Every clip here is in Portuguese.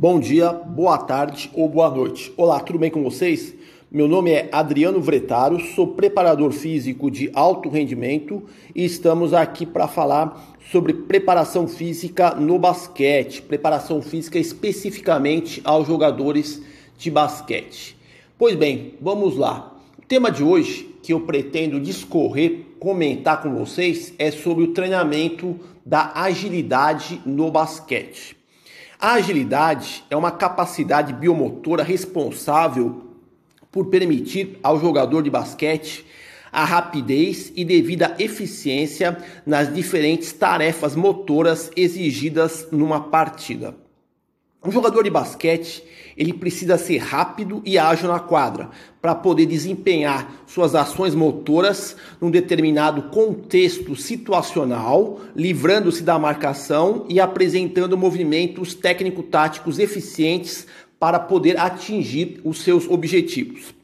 Bom dia, boa tarde ou boa noite. Olá, tudo bem com vocês? Meu nome é Adriano Vretaro, sou preparador físico de alto rendimento e estamos aqui para falar sobre preparação física no basquete, preparação física especificamente aos jogadores de basquete. Pois bem, vamos lá. O tema de hoje que eu pretendo discorrer, comentar com vocês é sobre o treinamento da agilidade no basquete. A agilidade é uma capacidade biomotora responsável por permitir ao jogador de basquete a rapidez e devida eficiência nas diferentes tarefas motoras exigidas numa partida. Um jogador de basquete, ele precisa ser rápido e ágil na quadra para poder desempenhar suas ações motoras num determinado contexto situacional, livrando-se da marcação e apresentando movimentos técnico-táticos eficientes para poder atingir os seus objetivos.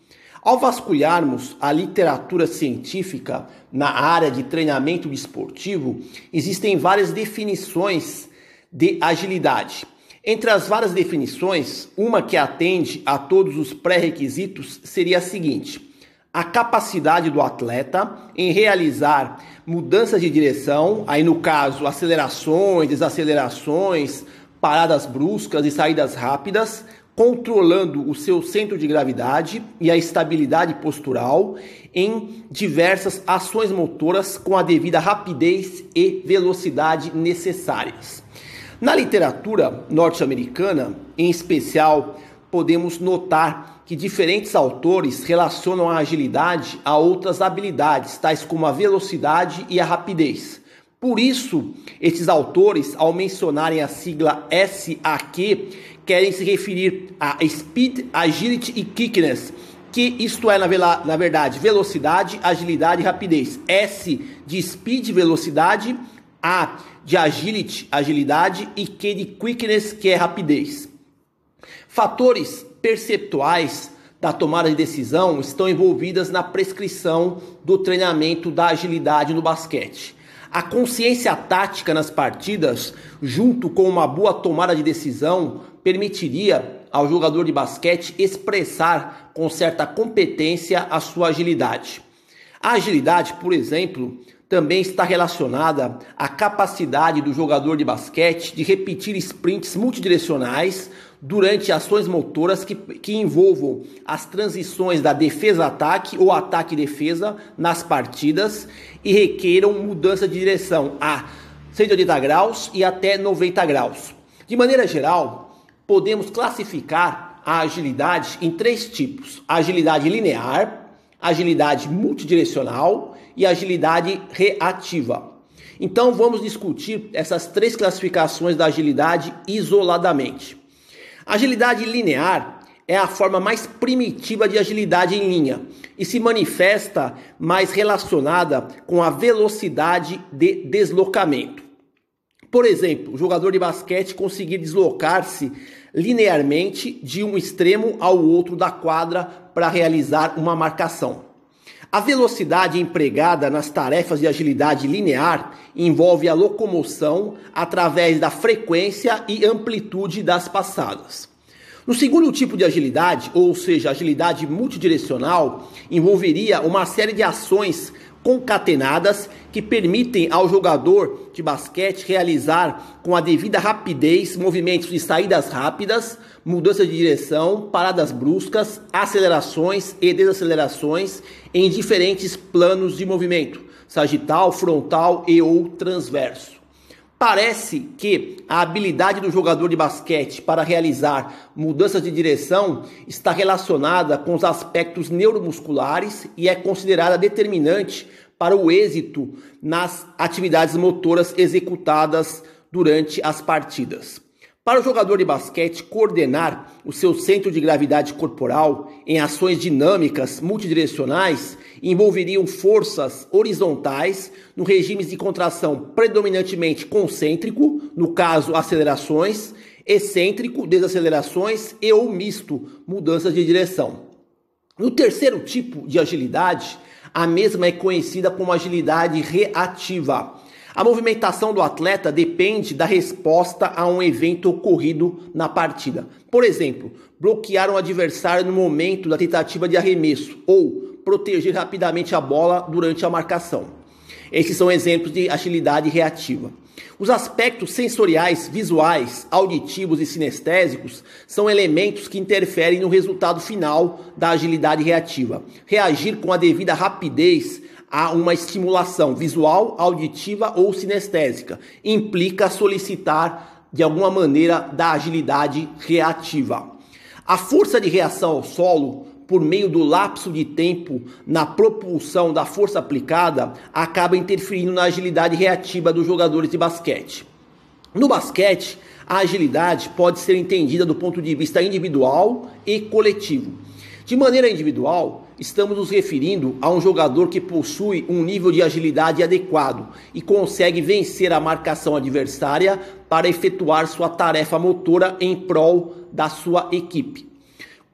Ao vasculharmos a literatura científica na área de treinamento desportivo, existem várias definições de agilidade. Entre as várias definições, uma que atende a todos os pré-requisitos seria a seguinte: a capacidade do atleta em realizar mudanças de direção, aí no caso, acelerações, desacelerações, paradas bruscas e saídas rápidas, controlando o seu centro de gravidade e a estabilidade postural em diversas ações motoras com a devida rapidez e velocidade necessárias. Na literatura norte-americana, em especial, podemos notar que diferentes autores relacionam a agilidade a outras habilidades, tais como a velocidade e a rapidez. Por isso, esses autores, ao mencionarem a sigla SAQ, querem se referir a Speed, Agility e Quickness, que isto é, na, na verdade, velocidade, agilidade e rapidez. S de Speed, velocidade, A de Agility, agilidade e Q de Quickness, que é rapidez. Fatores perceptuais da tomada de decisão estão envolvidas na prescrição do treinamento da agilidade no basquete. A consciência tática nas partidas, junto com uma boa tomada de decisão, permitiria ao jogador de basquete expressar com certa competência a sua agilidade. A agilidade, por exemplo, também está relacionada à capacidade do jogador de basquete de repetir sprints multidirecionais durante ações motoras que, que envolvam as transições da defesa-ataque ou ataque-defesa nas partidas e requeram mudança de direção a 180 graus e até 90 graus. De maneira geral, podemos classificar a agilidade em três tipos: agilidade linear, agilidade multidirecional e agilidade reativa. Então vamos discutir essas três classificações da agilidade isoladamente. agilidade linear é a forma mais primitiva de agilidade em linha e se manifesta mais relacionada com a velocidade de deslocamento. Por exemplo, o jogador de basquete conseguir deslocar-se linearmente de um extremo ao outro da quadra para realizar uma marcação. A velocidade empregada nas tarefas de agilidade linear envolve a locomoção através da frequência e amplitude das passadas. No segundo tipo de agilidade, ou seja, agilidade multidirecional, envolveria uma série de ações concatenadas que permitem ao jogador de basquete realizar com a devida rapidez movimentos de saídas rápidas, mudança de direção, paradas bruscas, acelerações e desacelerações em diferentes planos de movimento, sagital, frontal e ou transverso. Parece que a habilidade do jogador de basquete para realizar mudanças de direção está relacionada com os aspectos neuromusculares e é considerada determinante para o êxito nas atividades motoras executadas durante as partidas. Para o jogador de basquete coordenar o seu centro de gravidade corporal em ações dinâmicas multidirecionais, envolveriam forças horizontais no regime de contração predominantemente concêntrico, no caso acelerações, excêntrico, desacelerações e ou misto, mudanças de direção. No terceiro tipo de agilidade, a mesma é conhecida como agilidade reativa A movimentação do atleta depende da resposta a um evento ocorrido na partida. Por exemplo, bloquear um adversário no momento da tentativa de arremesso ou proteger rapidamente a bola durante a marcação. Esses são exemplos de agilidade reativa. Os aspectos sensoriais, visuais, auditivos e sinestésicos são elementos que interferem no resultado final da agilidade reativa. Reagir com a devida rapidez a uma estimulação visual, auditiva ou sinestésica implica solicitar de alguma maneira da agilidade reativa. A força de reação ao solo por meio do lapso de tempo na propulsão da força aplicada, acaba interferindo na agilidade reativa dos jogadores de basquete. No basquete, a agilidade pode ser entendida do ponto de vista individual e coletivo. De maneira individual, estamos nos referindo a um jogador que possui um nível de agilidade adequado e consegue vencer a marcação adversária para efetuar sua tarefa motora em prol da sua equipe.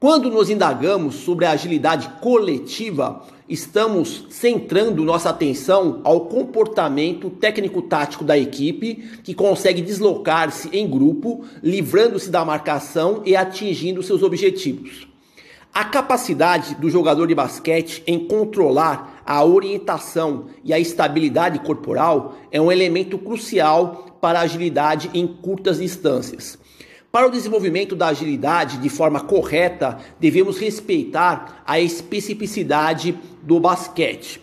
Quando nos indagamos sobre a agilidade coletiva, estamos centrando nossa atenção ao comportamento técnico-tático da equipe, que consegue deslocar-se em grupo, livrando-se da marcação e atingindo seus objetivos. A capacidade do jogador de basquete em controlar a orientação e a estabilidade corporal é um elemento crucial para a agilidade em curtas distâncias. Para o desenvolvimento da agilidade de forma correta, devemos respeitar a especificidade do basquete.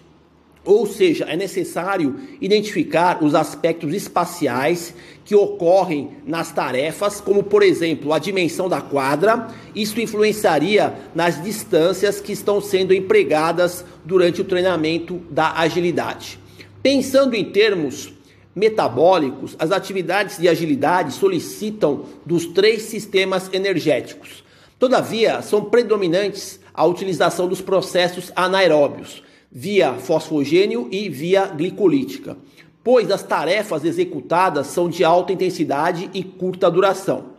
Ou seja, é necessário identificar os aspectos espaciais que ocorrem nas tarefas, como por exemplo a dimensão da quadra. Isso influenciaria nas distâncias que estão sendo empregadas durante o treinamento da agilidade. Pensando em termos metabólicos, as atividades de agilidade solicitam dos três sistemas energéticos. Todavia, são predominantes a utilização dos processos anaeróbios, via fosfogênio e via glicolítica, pois as tarefas executadas são de alta intensidade e curta duração.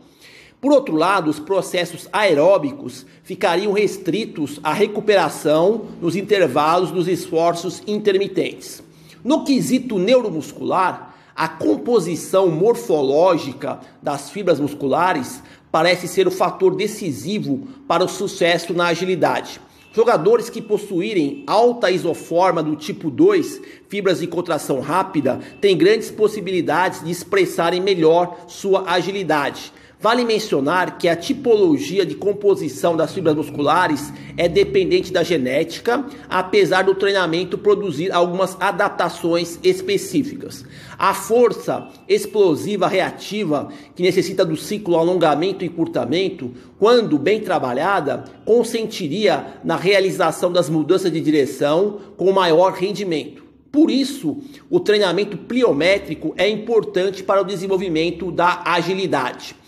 Por outro lado, os processos aeróbicos ficariam restritos à recuperação nos intervalos dos esforços intermitentes. No quesito neuromuscular, a composição morfológica das fibras musculares parece ser o fator decisivo para o sucesso na agilidade. Jogadores que possuírem alta isoforma do tipo 2, fibras de contração rápida, têm grandes possibilidades de expressarem melhor sua agilidade Vale mencionar que a tipologia de composição das fibras musculares é dependente da genética, apesar do treinamento produzir algumas adaptações específicas. A força explosiva reativa, que necessita do ciclo alongamento e curtamento, quando bem trabalhada, consentiria na realização das mudanças de direção com maior rendimento. Por isso, o treinamento pliométrico é importante para o desenvolvimento da agilidade.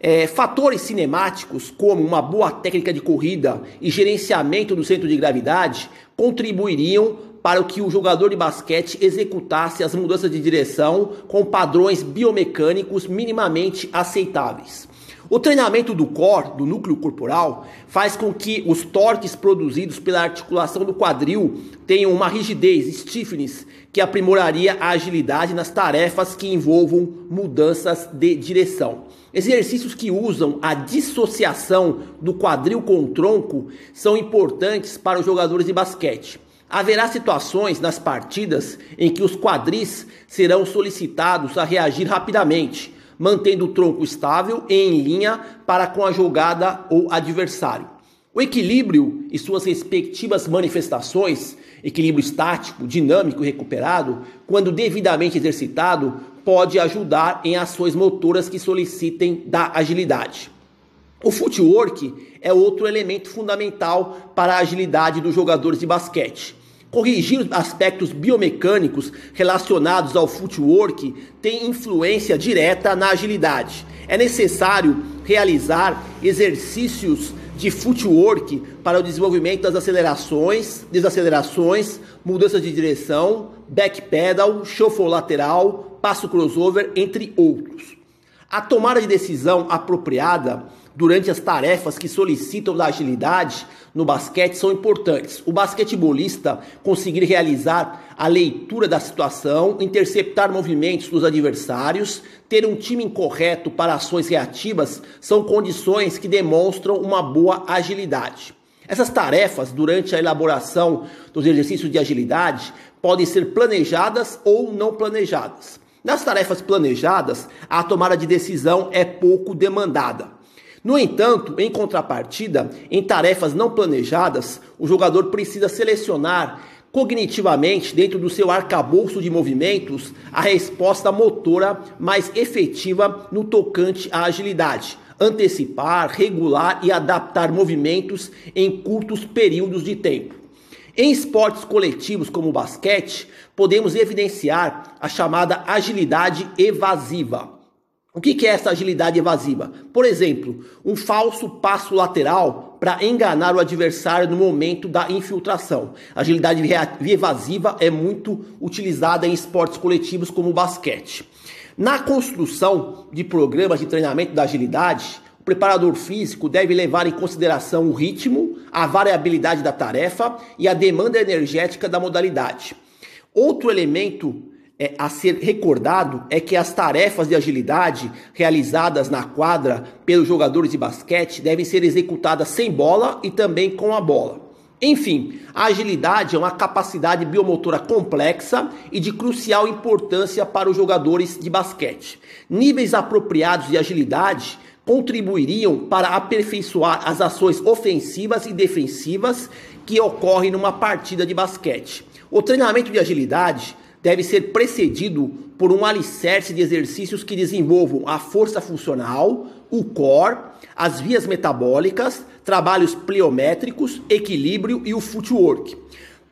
É, fatores cinemáticos, como uma boa técnica de corrida e gerenciamento do centro de gravidade, contribuiriam para que o jogador de basquete executasse as mudanças de direção com padrões biomecânicos minimamente aceitáveis. O treinamento do core, do núcleo corporal, faz com que os torques produzidos pela articulação do quadril tenham uma rigidez, stiffness, que aprimoraria a agilidade nas tarefas que envolvam mudanças de direção. Exercícios que usam a dissociação do quadril com o tronco são importantes para os jogadores de basquete. Haverá situações nas partidas em que os quadris serão solicitados a reagir rapidamente mantendo o tronco estável e em linha para com a jogada ou adversário. O equilíbrio e suas respectivas manifestações, equilíbrio estático, dinâmico e recuperado, quando devidamente exercitado, pode ajudar em ações motoras que solicitem da agilidade. O footwork é outro elemento fundamental para a agilidade dos jogadores de basquete. Corrigir aspectos biomecânicos relacionados ao footwork tem influência direta na agilidade. É necessário realizar exercícios de footwork para o desenvolvimento das acelerações, desacelerações, mudanças de direção, backpedal, shuffle lateral, passo crossover, entre outros. A tomada de decisão apropriada durante as tarefas que solicitam da agilidade no basquete são importantes. O basquetebolista conseguir realizar a leitura da situação, interceptar movimentos dos adversários, ter um time correto para ações reativas são condições que demonstram uma boa agilidade. Essas tarefas, durante a elaboração dos exercícios de agilidade, podem ser planejadas ou não planejadas. Nas tarefas planejadas, a tomada de decisão é pouco demandada. No entanto, em contrapartida, em tarefas não planejadas, o jogador precisa selecionar cognitivamente, dentro do seu arcabouço de movimentos, a resposta motora mais efetiva no tocante à agilidade. Antecipar, regular e adaptar movimentos em curtos períodos de tempo. Em esportes coletivos como o basquete, podemos evidenciar a chamada agilidade evasiva. O que é essa agilidade evasiva? Por exemplo, um falso passo lateral para enganar o adversário no momento da infiltração. Agilidade evasiva é muito utilizada em esportes coletivos como o basquete. Na construção de programas de treinamento da agilidade, o preparador físico deve levar em consideração o ritmo, a variabilidade da tarefa e a demanda energética da modalidade. Outro elemento é, a ser recordado é que as tarefas de agilidade realizadas na quadra pelos jogadores de basquete devem ser executadas sem bola e também com a bola. Enfim, a agilidade é uma capacidade biomotora complexa e de crucial importância para os jogadores de basquete. Níveis apropriados de agilidade contribuiriam para aperfeiçoar as ações ofensivas e defensivas que ocorrem numa partida de basquete. O treinamento de agilidade deve ser precedido por um alicerce de exercícios que desenvolvam a força funcional, o core, as vias metabólicas, trabalhos pliométricos, equilíbrio e o footwork.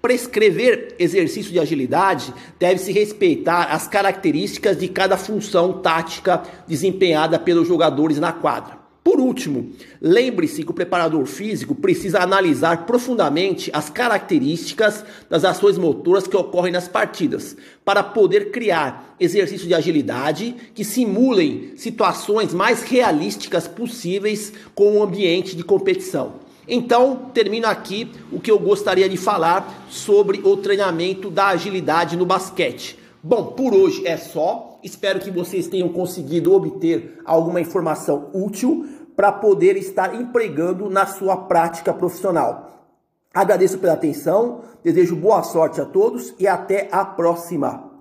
Prescrever exercício de agilidade deve se respeitar as características de cada função tática desempenhada pelos jogadores na quadra. Por último, lembre-se que o preparador físico precisa analisar profundamente as características das ações motoras que ocorrem nas partidas, para poder criar exercícios de agilidade que simulem situações mais realísticas possíveis com o ambiente de competição. Então, termino aqui o que eu gostaria de falar sobre o treinamento da agilidade no basquete. Bom, por hoje é só. Espero que vocês tenham conseguido obter alguma informação útil para poder estar empregando na sua prática profissional. Agradeço pela atenção, desejo boa sorte a todos e até a próxima.